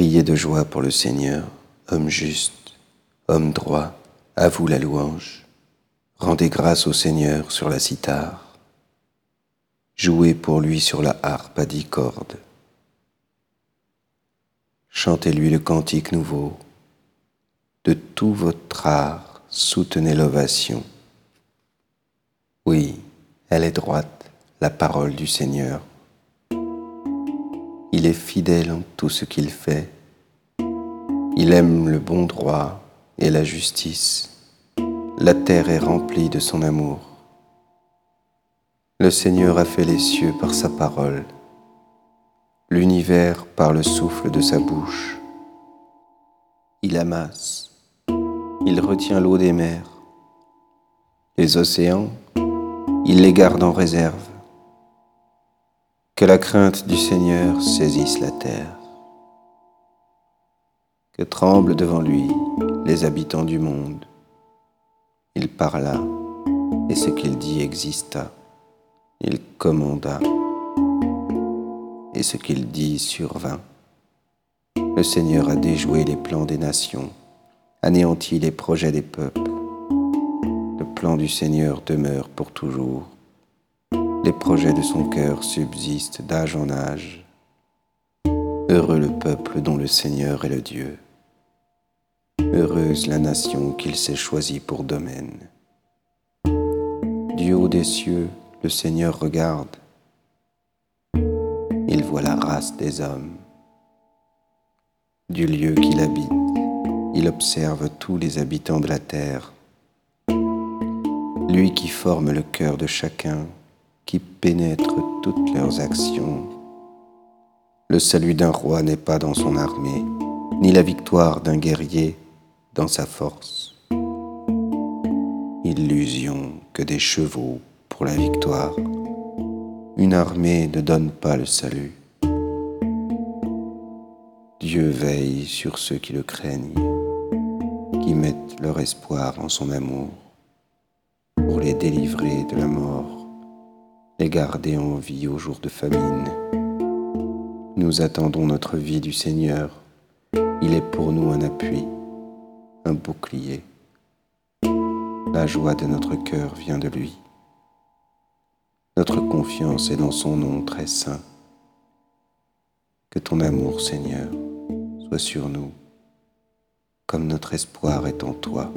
Criez de joie pour le Seigneur, homme juste, homme droit, à vous la louange. Rendez grâce au Seigneur sur la cithare. Jouez pour lui sur la harpe à dix cordes. Chantez-lui le cantique nouveau. De tout votre art, soutenez l'ovation. Oui, elle est droite, la parole du Seigneur. Il est fidèle en tout ce qu'il fait. Il aime le bon droit et la justice. La terre est remplie de son amour. Le Seigneur a fait les cieux par sa parole, l'univers par le souffle de sa bouche. Il amasse, il retient l'eau des mers. Les océans, il les garde en réserve. Que la crainte du Seigneur saisisse la terre. Que tremblent devant lui les habitants du monde. Il parla, et ce qu'il dit exista. Il commanda, et ce qu'il dit survint. Le Seigneur a déjoué les plans des nations, anéanti les projets des peuples. Le plan du Seigneur demeure pour toujours les projets de son cœur subsistent d'âge en âge. Heureux le peuple dont le Seigneur est le Dieu. Heureuse la nation qu'il s'est choisie pour domaine. Du haut des cieux, le Seigneur regarde. Il voit la race des hommes. Du lieu qu'il habite, il observe tous les habitants de la terre. Lui qui forme le cœur de chacun qui pénètre toutes leurs actions. Le salut d'un roi n'est pas dans son armée, ni la victoire d'un guerrier dans sa force. Illusion que des chevaux pour la victoire. Une armée ne donne pas le salut. Dieu veille sur ceux qui le craignent, qui mettent leur espoir en son amour pour les délivrer de la mort et garder en vie au jour de famine. Nous attendons notre vie du Seigneur. Il est pour nous un appui, un bouclier. La joie de notre cœur vient de lui. Notre confiance est dans son nom très saint. Que ton amour, Seigneur, soit sur nous, comme notre espoir est en toi.